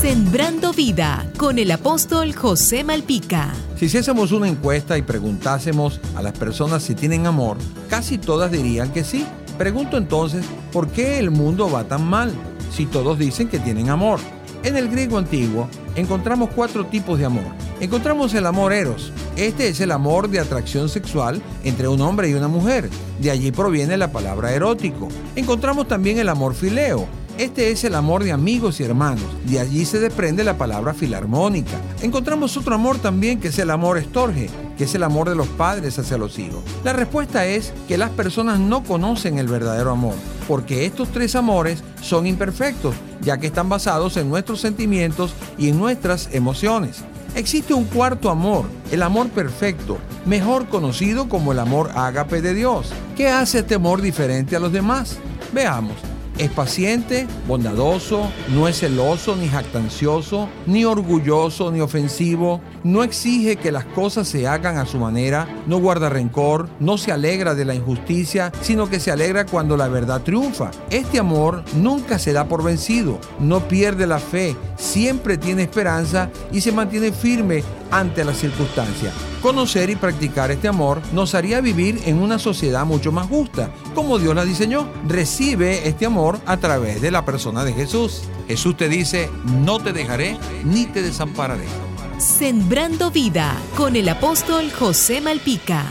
Sembrando vida con el apóstol José Malpica. Si hiciésemos una encuesta y preguntásemos a las personas si tienen amor, casi todas dirían que sí. Pregunto entonces, ¿por qué el mundo va tan mal si todos dicen que tienen amor? En el griego antiguo encontramos cuatro tipos de amor. Encontramos el amor eros. Este es el amor de atracción sexual entre un hombre y una mujer. De allí proviene la palabra erótico. Encontramos también el amor fileo este es el amor de amigos y hermanos. De allí se desprende la palabra filarmónica. Encontramos otro amor también que es el amor estorge, que es el amor de los padres hacia los hijos. La respuesta es que las personas no conocen el verdadero amor, porque estos tres amores son imperfectos, ya que están basados en nuestros sentimientos y en nuestras emociones. Existe un cuarto amor, el amor perfecto, mejor conocido como el amor ágape de Dios. ¿Qué hace este amor diferente a los demás? Veamos. Es paciente, bondadoso, no es celoso ni jactancioso, ni orgulloso ni ofensivo, no exige que las cosas se hagan a su manera, no guarda rencor, no se alegra de la injusticia, sino que se alegra cuando la verdad triunfa. Este amor nunca se da por vencido, no pierde la fe, siempre tiene esperanza y se mantiene firme ante las circunstancias. Conocer y practicar este amor nos haría vivir en una sociedad mucho más justa, como Dios la diseñó. Recibe este amor a través de la persona de Jesús. Jesús te dice, no te dejaré ni te desampararé. Sembrando vida con el apóstol José Malpica.